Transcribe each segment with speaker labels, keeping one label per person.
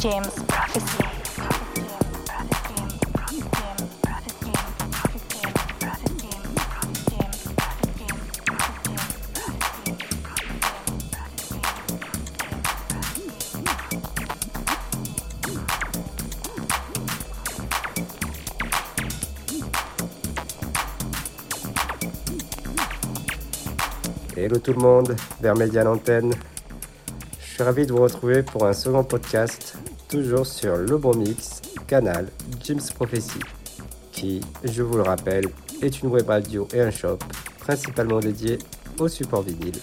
Speaker 1: James Prophecy.
Speaker 2: Hello tout le monde, vers Média l'antenne. Je suis ravi de vous retrouver pour un second podcast, toujours sur le bon mix, canal James Prophecy, qui, je vous le rappelle, est une web radio et un shop principalement dédié au support vinyle.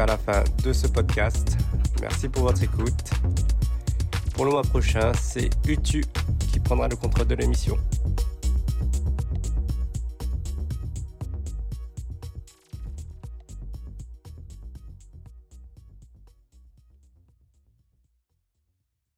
Speaker 2: À la fin de ce podcast. Merci pour votre écoute. Pour le mois prochain, c'est Utu qui prendra le contrôle de l'émission.